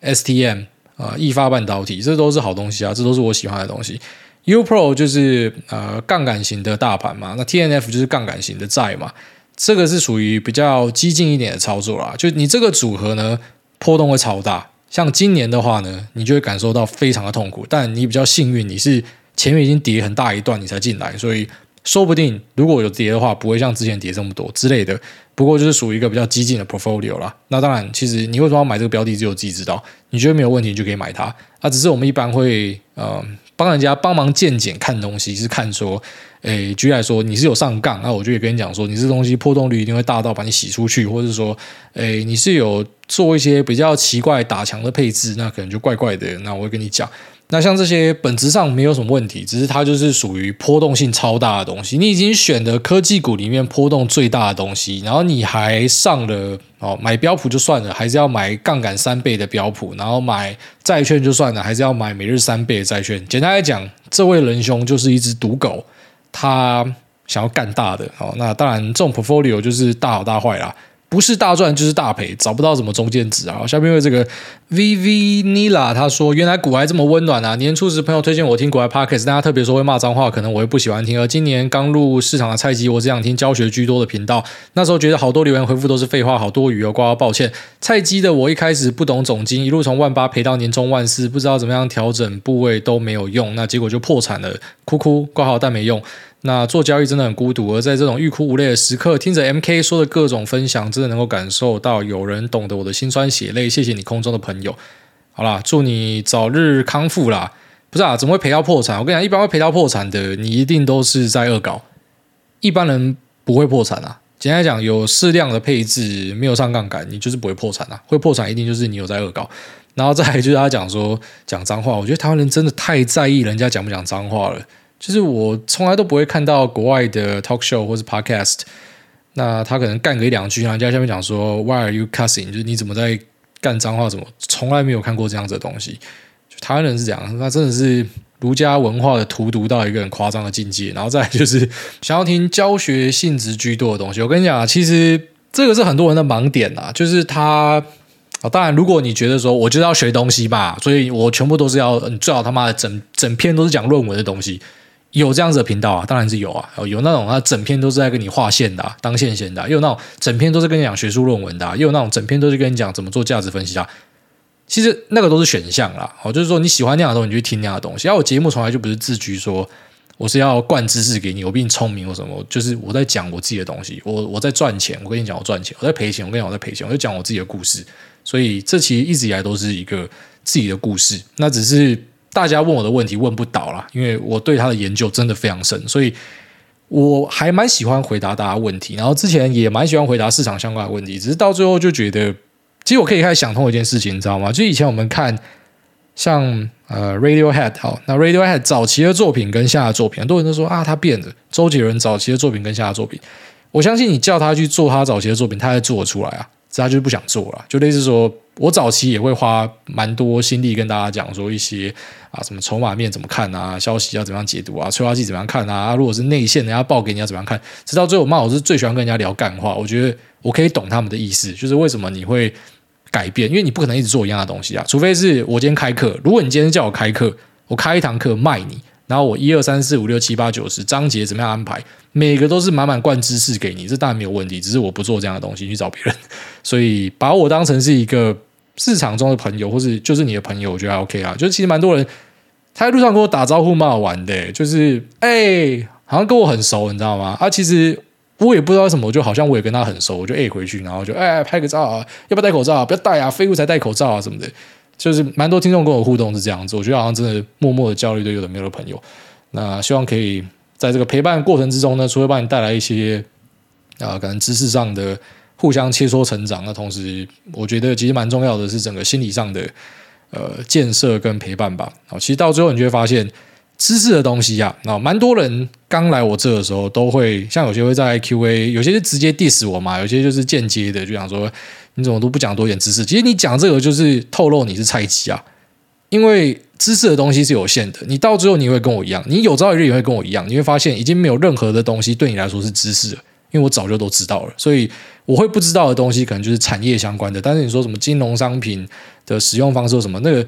S1: STM。啊，易发半导体，这都是好东西啊，这都是我喜欢的东西。U Pro 就是呃杠杆型的大盘嘛，那 T N F 就是杠杆型的债嘛，这个是属于比较激进一点的操作啦。就你这个组合呢，波动会超大。像今年的话呢，你就会感受到非常的痛苦。但你比较幸运，你是前面已经跌很大一段，你才进来，所以。说不定如果有跌的话，不会像之前跌这么多之类的。不过就是属于一个比较激进的 portfolio 啦。那当然，其实你为什么要买这个标的，只有自己知道。你觉得没有问题，你就可以买它。啊，只是我们一般会呃帮人家帮忙见解看东西，是看说，诶，举例来说，你是有上杠，那我就会跟你讲说，你这东西破动率一定会大到把你洗出去，或者说，诶，你是有做一些比较奇怪打墙的配置，那可能就怪怪的。那我会跟你讲。那像这些本质上没有什么问题，只是它就是属于波动性超大的东西。你已经选的科技股里面波动最大的东西，然后你还上了哦，买标普就算了，还是要买杠杆三倍的标普，然后买债券就算了，还是要买每日三倍的债券。简单来讲，这位仁兄就是一只赌狗，他想要干大的哦。那当然，这种 portfolio 就是大好大坏啦。不是大赚就是大赔，找不到什么中间值啊！下面为这个 VV Nila 他说，原来股癌这么温暖啊！年初时朋友推荐我听股癌 Podcast，但他特别说会骂脏话，可能我会不喜欢听。而今年刚入市场的菜鸡，我只想听教学居多的频道。那时候觉得好多留言回复都是废话，好多余哦，挂号抱歉。菜鸡的我一开始不懂总经，一路从万八赔到年终万四，不知道怎么样调整部位都没有用，那结果就破产了，哭哭挂号但没用。那做交易真的很孤独，而在这种欲哭无泪的时刻，听着 MK 说的各种分享，真的能够感受到有人懂得我的心酸血泪。谢谢你空中的朋友，好啦，祝你早日康复啦！不是啊，怎么会赔到破产？我跟你讲，一般会赔到破产的，你一定都是在恶搞，一般人不会破产啊。简单来讲，有适量的配置，没有上杠杆，你就是不会破产啊。会破产一定就是你有在恶搞。然后再来就是他讲说讲脏话，我觉得台湾人真的太在意人家讲不讲脏话了。就是我从来都不会看到国外的 talk show 或是 podcast，那他可能干个一两句，然后人家下面讲说 Why are you cussing？就是你怎么在干脏话？怎么从来没有看过这样子的东西？就台湾人是这样，那真的是儒家文化的荼毒到一个很夸张的境界。然后再就是想要听教学性质居多的东西。我跟你讲，其实这个是很多人的盲点啊，就是他，当然如果你觉得说我就是要学东西吧，所以我全部都是要你最好他妈的整整篇都是讲论文的东西。有这样子的频道啊，当然是有啊，有那种他整篇都是在跟你画线的、啊，当线线的、啊；有那种整篇都是跟你讲学术论文的、啊；有那种整篇都是跟你讲怎么做价值分析啊。其实那个都是选项啦，哦，就是说你喜欢那样的东西，你就听那样的东西。而我节目从来就不是自居说我是要灌知识给你，我比你聪明或什么，就是我在讲我自己的东西。我我在赚钱，我跟你讲我赚钱；我在赔钱，我跟你讲我在赔钱。我就讲我自己的故事，所以这其实一直以来都是一个自己的故事。那只是。大家问我的问题问不倒啦，因为我对他的研究真的非常深，所以我还蛮喜欢回答大家问题。然后之前也蛮喜欢回答市场相关的问题，只是到最后就觉得，其实我可以开始想通一件事情，你知道吗？就以前我们看像呃 Radiohead 好，那 Radiohead 早期的作品跟现在的作品，很多人都说啊他变了。周杰伦早期的作品跟现在的作品，我相信你叫他去做他早期的作品，他还做得出来啊，是他就是不想做了，就类似说。我早期也会花蛮多心力跟大家讲说一些啊，什么筹码面怎么看啊，消息要怎么样解读啊，催化剂怎么样看啊，如果是内线人家报给你要怎么样看，直到最后嘛，我是最喜欢跟人家聊干话，我觉得我可以懂他们的意思，就是为什么你会改变，因为你不可能一直做一样的东西啊，除非是我今天开课，如果你今天叫我开课，我开一堂课卖你。然后我一二三四五六七八九十章节怎么样安排？每个都是满满灌知识给你，这当然没有问题。只是我不做这样的东西，去找别人。所以把我当成是一个市场中的朋友，或是就是你的朋友，我觉得还 OK 啊。就是其实蛮多人他在路上跟我打招呼，蛮好玩的。就是哎，好像跟我很熟，你知道吗？啊，其实我也不知道什么，就好像我也跟他很熟，我就哎回去，然后就哎拍个照啊，要不要戴口罩啊？不要戴啊，废物才戴口罩啊什么的。就是蛮多听众跟我互动是这样子，我觉得好像真的默默的交流都有的没有的朋友。那希望可以在这个陪伴过程之中呢，除了帮你带来一些啊、可能知识上的互相切磋成长，那同时我觉得其实蛮重要的是整个心理上的呃建设跟陪伴吧。好，其实到最后你就会发现，知识的东西呀、啊，那蛮多人刚来我这的时候都会，像有些会在 Q&A，有些是直接 diss 我嘛，有些就是间接的就想说。你怎么都不讲多点知识？其实你讲这个就是透露你是菜鸡啊！因为知识的东西是有限的，你到最后你会跟我一样，你有朝一日也会跟我一样，你会发现已经没有任何的东西对你来说是知识了，因为我早就都知道了。所以我会不知道的东西，可能就是产业相关的。但是你说什么金融商品的使用方式什么那个。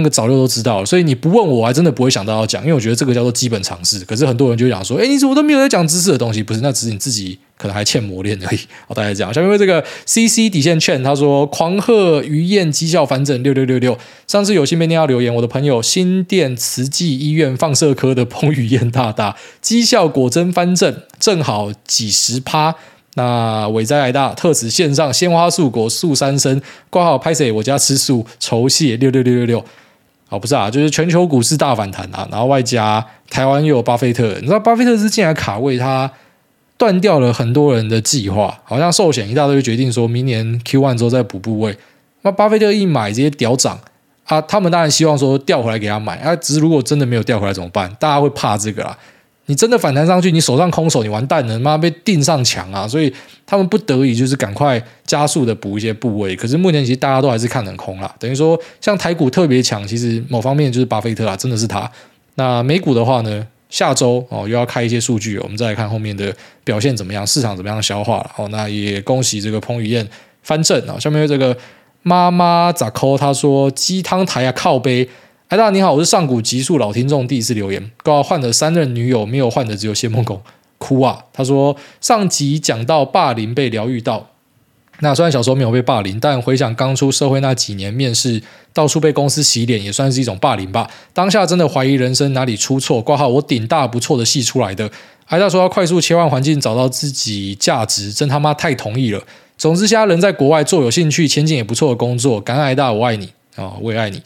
S1: 那个早就都知道了，所以你不问我，我还真的不会想到要讲，因为我觉得这个叫做基本常识。可是很多人就讲说，哎，你怎么都没有在讲知识的东西？不是，那只是你自己可能还欠磨练而已。好，大家讲，下面为这个 CC 底线券他说，狂贺于燕绩效翻正六六六六。上次有新媒体要留言，我的朋友新店慈济医院放射科的彭于晏大大绩效果真翻正，正好几十趴。那伟哉来大特此线上鲜花素果素三生挂号拍谢，我家吃素酬谢六六六六六。哦，不是啊，就是全球股市大反弹啊，然后外加台湾又有巴菲特，你知道巴菲特是进来卡位，他断掉了很多人的计划，好像寿险一大堆决定说明年 Q one 之后再补部位，那巴菲特一买直接屌涨啊，他们当然希望说调回来给他买啊，只是如果真的没有调回来怎么办？大家会怕这个啦。你真的反弹上去，你手上空手，你完蛋了，妈被钉上墙啊！所以他们不得已就是赶快加速的补一些部位。可是目前其实大家都还是看很空啦，等于说像台股特别强，其实某方面就是巴菲特啊，真的是他。那美股的话呢，下周哦又要开一些数据，我们再来看后面的表现怎么样，市场怎么样消化了。哦，那也恭喜这个彭于晏翻正啊！下面这个妈妈咋抠，他说鸡汤台啊靠杯。嗨，大家你好，我是上古极速老听众，第一次留言。刚好换了三任女友，没有换的只有谢孟恭，哭啊！他说上集讲到霸凌被疗愈到，那虽然小时候没有被霸凌，但回想刚出社会那几年，面试到处被公司洗脸，也算是一种霸凌吧。当下真的怀疑人生哪里出错。挂号我顶大不错的戏出来的。嗨，大说要快速切换环境，找到自己价值，真他妈太同意了。总之，现在人在国外做有兴趣、前景也不错的工作，感恩嗨大，我爱你啊、我也爱你。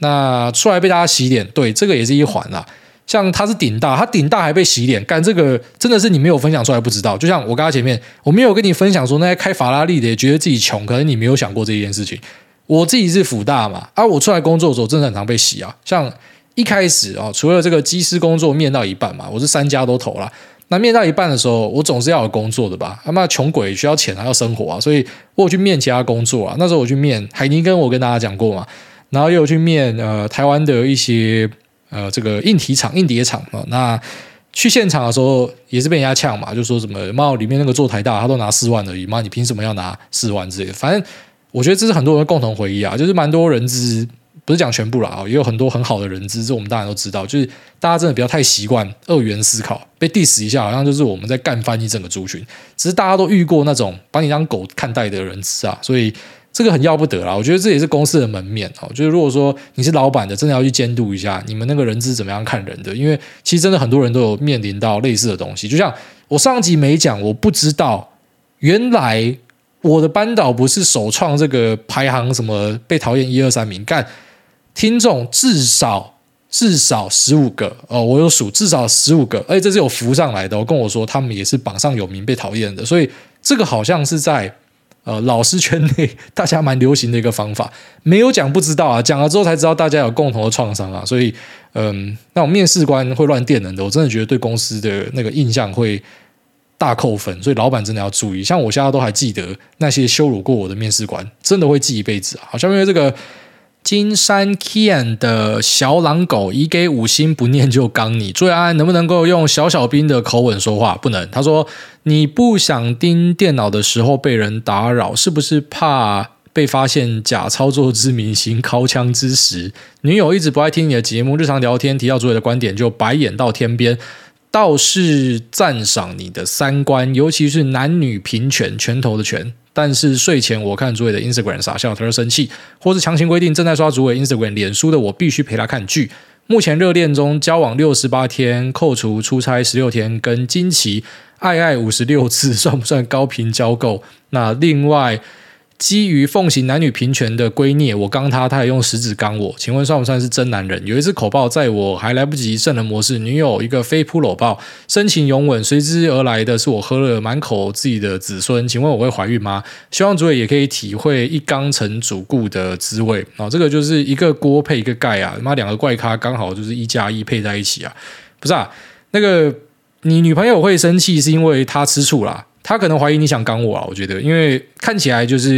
S1: 那出来被大家洗脸，对，这个也是一环啦。像他是顶大，他顶大还被洗脸，干这个真的是你没有分享出来不知道。就像我刚刚前面，我没有跟你分享说那些开法拉利的也觉得自己穷，可能你没有想过这件事情。我自己是辅大嘛，啊，我出来工作的时候真的很常被洗啊。像一开始啊，除了这个机师工作面到一半嘛，我是三家都投了。那面到一半的时候，我总是要有工作的吧？他妈穷鬼需要钱还要生活啊，所以我去面其他工作啊。那时候我去面海尼跟，我跟大家讲过嘛，然后又去面呃台湾的一些呃这个硬体厂、硬碟厂啊。那去现场的时候也是被人家呛嘛，就说什么妈里面那个做台大他都拿四万而已，妈你凭什么要拿四万之类的？反正我觉得这是很多人共同回忆啊，就是蛮多人资。不是讲全部了，也有很多很好的人资，这我们当然都知道。就是大家真的不要太习惯二元思考，被 diss 一下，好像就是我们在干翻一整个族群。只是大家都遇过那种把你当狗看待的人资啊，所以这个很要不得啦。我觉得这也是公司的门面哦。就是如果说你是老板的，真的要去监督一下你们那个人资怎么样看人的，因为其实真的很多人都有面临到类似的东西。就像我上集没讲，我不知道原来我的班导不是首创这个排行什么被讨厌一二三名干。听众至少至少十五个哦，我有数至少十五个，而且这是有浮上来的。我跟我说，他们也是榜上有名、被讨厌的，所以这个好像是在呃老师圈内大家蛮流行的一个方法。没有讲不知道啊，讲了之后才知道大家有共同的创伤啊。所以嗯，那种面试官会乱电人的，我真的觉得对公司的那个印象会大扣分。所以老板真的要注意。像我现在都还记得那些羞辱过我的面试官，真的会记一辈子啊。好像因为这个。金山 Kian 的小狼狗已给五星，不念就刚你。注意安，能不能够用小小兵的口吻说话？不能。他说：“你不想盯电脑的时候被人打扰，是不是怕被发现假操作之明星尻枪之时？女友一直不爱听你的节目，日常聊天提到主委的观点就白眼到天边。倒是赞赏你的三观，尤其是男女平权，拳头的拳。”但是睡前我看主委的 Instagram 傻笑，他就生气，或是强行规定正在刷主委 Instagram 脸书的我必须陪他看剧。目前热恋中，交往六十八天，扣除出差十六天，跟惊奇爱爱五十六次，算不算高频交媾？那另外。基于奉行男女平权的圭臬，我刚他，他也用食指刚我，请问算不算是真男人？有一次口爆，在我还来不及圣人模式，女友一个飞扑搂抱，深情拥吻，随之而来的是我喝了满口自己的子孙，请问我会怀孕吗？希望主委也可以体会一缸成主顾的滋味啊！这个就是一个锅配一个盖啊，他妈两个怪咖刚好就是一加一配在一起啊！不是啊，那个你女朋友会生气是因为她吃醋啦。他可能怀疑你想刚我啊，我觉得，因为看起来就是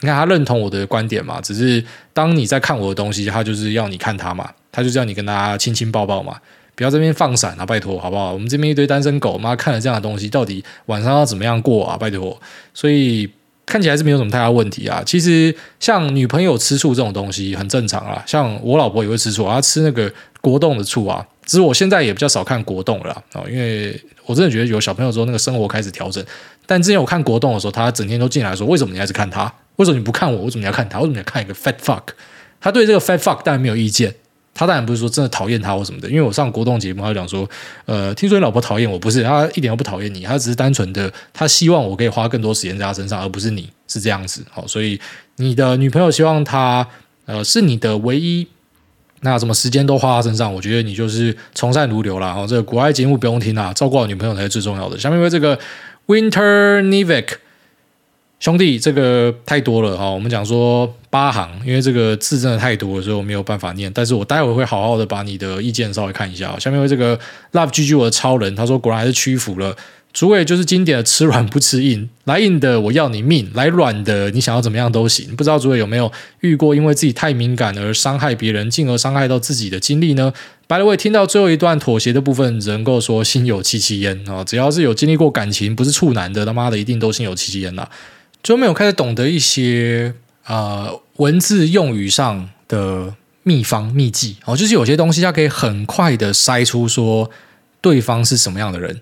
S1: 你看他认同我的观点嘛，只是当你在看我的东西，他就是要你看他嘛，他就是要你跟他亲亲抱抱嘛，不要这边放闪啊，拜托，好不好？我们这边一堆单身狗，妈看了这样的东西，到底晚上要怎么样过啊？拜托，所以看起来是没有什么太大问题啊。其实像女朋友吃醋这种东西很正常啊，像我老婆也会吃醋，啊她吃那个国栋的醋啊。只是我现在也比较少看国栋了啊，因为我真的觉得有小朋友之后，那个生活开始调整。但之前我看国栋的时候，他整天都进来说：“为什么你还是看他？为什么你不看我？为什么你要看他？为什么你要看一个 fat fuck？” 他对这个 fat fuck 当然没有意见，他当然不是说真的讨厌他或什么的。因为我上国栋节目，他讲说：“呃，听说你老婆讨厌我，不是他一点都不讨厌你，他只是单纯的他希望我可以花更多时间在他身上，而不是你是这样子。”好，所以你的女朋友希望他呃是你的唯一。那什么时间都花在身上，我觉得你就是从善如流了。哦，这个国外节目不用听啦，照顾好女朋友才是最重要的。下面为这个 Winter Nivek 兄弟，这个太多了哈。我们讲说八行，因为这个字真的太多了，所以我没有办法念。但是我待会会好好的把你的意见稍微看一下。下面为这个 Love GG 我的超人，他说果然还是屈服了。主委就是经典的吃软不吃硬，来硬的我要你命，来软的你想要怎么样都行。不知道主委有没有遇过因为自己太敏感而伤害别人，进而伤害到自己的经历呢白了我也听到最后一段妥协的部分，只能够说心有戚戚焉啊！只要是有经历过感情，不是处男的，他妈的一定都心有戚戚焉呐。就没有开始懂得一些呃文字用语上的秘方秘技哦，就是有些东西它可以很快的筛出说对方是什么样的人。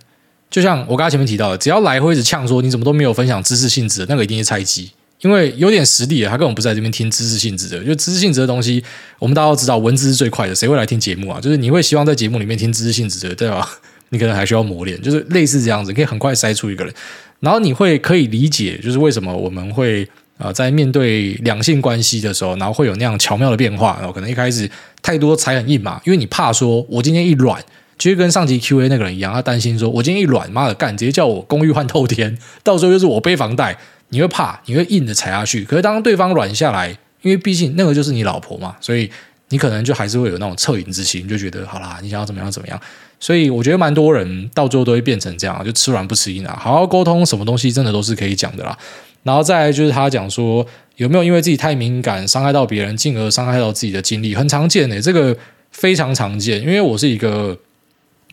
S1: 就像我刚才前面提到的，只要来会一直呛说你怎么都没有分享知识性质的，那个一定是猜忌，因为有点实力，他根本不在这边听知识性质的。就知识性质的东西，我们大家都知道，文字是最快的，谁会来听节目啊？就是你会希望在节目里面听知识性质的，对吧？你可能还需要磨练，就是类似这样子，可以很快筛出一个人，然后你会可以理解，就是为什么我们会啊在面对两性关系的时候，然后会有那样巧妙的变化，然后可能一开始太多才很硬嘛，因为你怕说我今天一软。其实跟上集 Q A 那个人一样，他担心说：“我今天一软，妈的干，直接叫我公寓换透天，到时候又是我背房贷，你会怕，你会硬的踩下去。可是当对方软下来，因因为毕竟那个就是你老婆嘛，所以你可能就还是会有那种恻隐之心，就觉得好啦，你想要怎么样怎么样。所以我觉得蛮多人到最后都会变成这样，就吃软不吃硬啊。好好沟通，什么东西真的都是可以讲的啦。然后再来就是他讲说有没有因为自己太敏感伤害到别人，进而伤害到自己的精力，很常见诶，这个非常常见。因为我是一个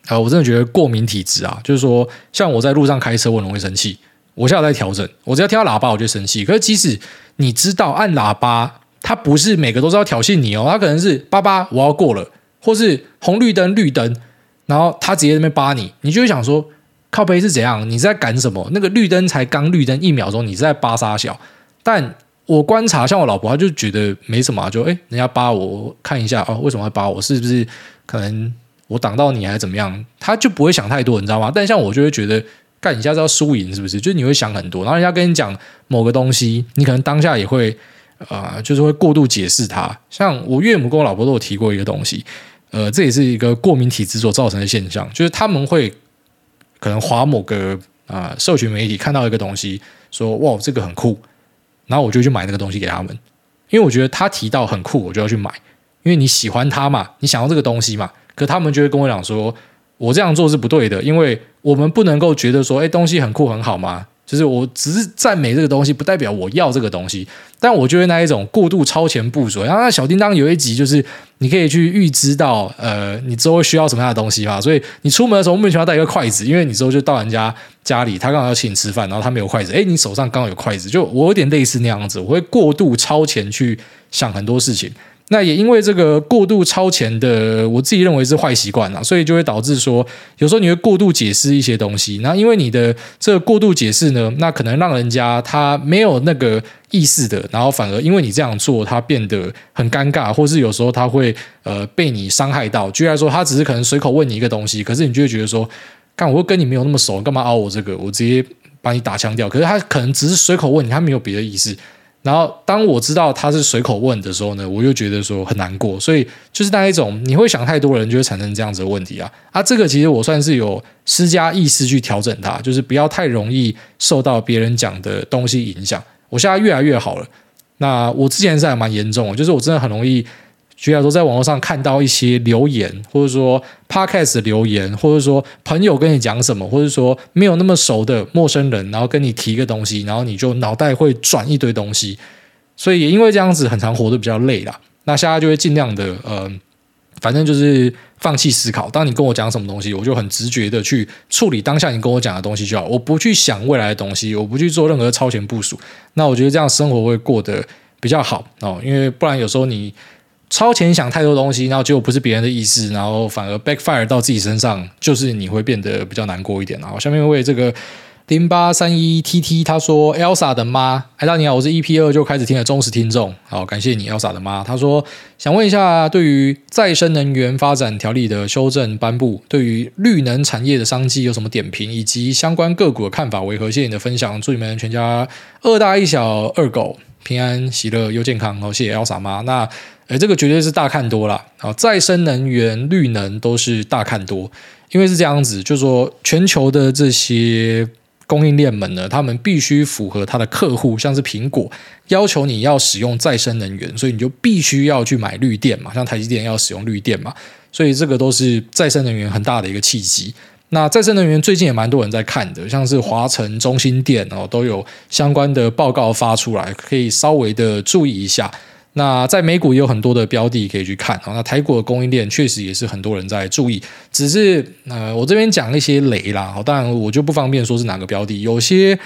S1: 啊，我真的觉得过敏体质啊，就是说像我在路上开车，我容易生气。我现在在调整，我只要听到喇叭我就生气。可是即使你知道按喇叭，它不是每个都是要挑衅你哦，它可能是叭叭我要过了，或是红绿灯绿灯，然后他直接在那边扒你，你就会想说靠背是怎样？你在赶什么？那个绿灯才刚绿灯一秒钟，你是在叭三小？但我观察像我老婆，她就觉得没什么，就诶人家扒我看一下哦，为什么会扒我？是不是可能我挡到你还是怎么样？他就不会想太多，你知道吗？但像我就会觉得。干，你现在知道输赢是不是？就是你会想很多，然后人家跟你讲某个东西，你可能当下也会啊、就是会过度解释它。像我岳母跟我老婆都有提过一个东西，呃，这也是一个过敏体质所造成的现象，就是他们会可能划某个啊、社群媒体看到一个东西，说哇，这个很酷，然后我就去买那个东西给他们，因为我觉得他提到很酷，我就要去买，因为你喜欢他嘛，你想要这个东西嘛，可他们就会跟我讲说。我这样做是不对的，因为我们不能够觉得说，哎，东西很酷很好吗？就是我只是赞美这个东西，不代表我要这个东西。但我觉得那一种过度超前部署，然后那小叮当有一集就是你可以去预知到，呃，你之后需要什么样的东西嘛。所以你出门的时候莫名其妙带一个筷子，因为你之后就到人家家里，他刚好要请你吃饭，然后他没有筷子，哎，你手上刚好有筷子，就我有点类似那样子，我会过度超前去想很多事情。那也因为这个过度超前的，我自己认为是坏习惯啊，所以就会导致说，有时候你会过度解释一些东西。那因为你的这个过度解释呢，那可能让人家他没有那个意识的，然后反而因为你这样做，他变得很尴尬，或是有时候他会呃被你伤害到。居然说，他只是可能随口问你一个东西，可是你就会觉得说，干，我跟你没有那么熟，干嘛凹我这个？我直接把你打枪掉。可是他可能只是随口问你，他没有别的意思。然后，当我知道他是随口问的时候呢，我就觉得说很难过。所以，就是那一种你会想太多的人，就会产生这样子的问题啊。啊，这个其实我算是有施加意识去调整它，就是不要太容易受到别人讲的东西影响。我现在越来越好了。那我之前是还蛮严重的，就是我真的很容易。举例来说，在网络上看到一些留言，或者说 Podcast 留言，或者说朋友跟你讲什么，或者说没有那么熟的陌生人，然后跟你提一个东西，然后你就脑袋会转一堆东西，所以也因为这样子，很常活得比较累啦。那现在就会尽量的，呃，反正就是放弃思考。当你跟我讲什么东西，我就很直觉的去处理当下你跟我讲的东西就好，我不去想未来的东西，我不去做任何超前部署。那我觉得这样生活会过得比较好哦，因为不然有时候你。超前想太多东西，然后结果不是别人的意思，然后反而 backfire 到自己身上，就是你会变得比较难过一点。然后下面为这个零八三一 TT 他说，Elsa 的妈，哎，大家好，我是 EP 二就开始听的忠实听众，好，感谢你，Elsa 的妈。他说想问一下，对于再生能源发展条例的修正颁布，对于绿能产业的商机有什么点评，以及相关个股的看法为何？谢谢你的分享，祝你们全家二大一小二狗平安喜乐又健康。好，谢谢 Elsa 妈。那哎，这个绝对是大看多了啊！再生能源、绿能都是大看多，因为是这样子，就是说全球的这些供应链们呢，他们必须符合他的客户，像是苹果要求你要使用再生能源，所以你就必须要去买绿电嘛，像台积电要使用绿电嘛，所以这个都是再生能源很大的一个契机。那再生能源最近也蛮多人在看的，像是华城、中兴电哦，都有相关的报告发出来，可以稍微的注意一下。那在美股也有很多的标的可以去看啊。那台股的供应链确实也是很多人在注意，只是呃，我这边讲一些雷啦。当然我就不方便说是哪个标的。有些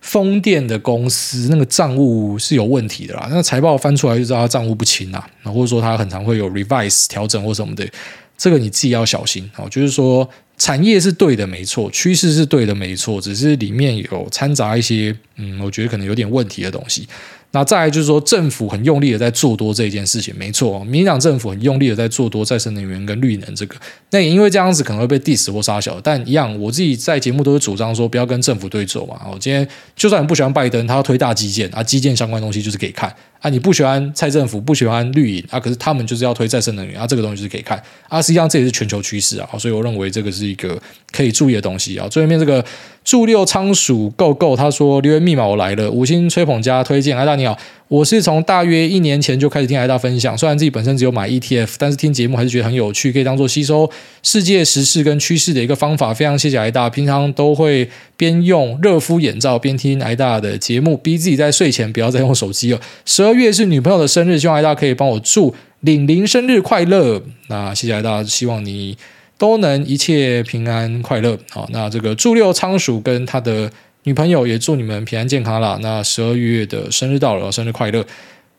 S1: 风电的公司那个账务是有问题的啦，那财报翻出来就知道它账务不清啊，或者说它很常会有 revise 调整或什么的，这个你自己要小心哦。就是说产业是对的没错，趋势是对的没错，只是里面有掺杂一些嗯，我觉得可能有点问题的东西。那再来就是说，政府很用力的在做多这件事情，没错，民党政府很用力的在做多再生能源跟绿能这个。那也因为这样子可能会被 diss 或杀小，但一样，我自己在节目都是主张说，不要跟政府对走嘛。我今天就算你不喜欢拜登，他要推大基建啊，基建相关东西就是可以看啊。你不喜欢蔡政府，不喜欢绿营啊，可是他们就是要推再生能源啊，这个东西是可以看啊。实际上这也是全球趋势啊，所以我认为这个是一个可以注意的东西啊。最后面这个。祝六仓鼠 Go Go，他说留言密码我来了，五星吹捧加推荐，哎大你好，我是从大约一年前就开始听癌大分享，虽然自己本身只有买 ETF，但是听节目还是觉得很有趣，可以当做吸收世界时事跟趋势的一个方法。非常谢谢癌大，平常都会边用热敷眼罩边听癌大的节目，逼自己在睡前不要再用手机了。十二月是女朋友的生日，希望癌大可以帮我祝玲玲生日快乐。那谢谢癌大，希望你都能一切平安快乐。好，那这个祝六仓鼠跟他的。女朋友也祝你们平安健康啦。那十二月的生日到了，生日快乐。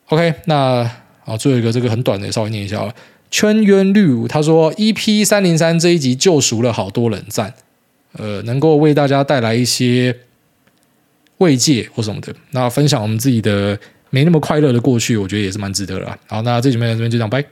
S1: OK，那好，最后一个这个很短的，稍微念一下啊。圈渊绿他说，EP 三零三这一集救赎了好多人赞，呃，能够为大家带来一些慰藉或什么的。那分享我们自己的没那么快乐的过去，我觉得也是蛮值得的。好，那这集就到这边就这样，拜。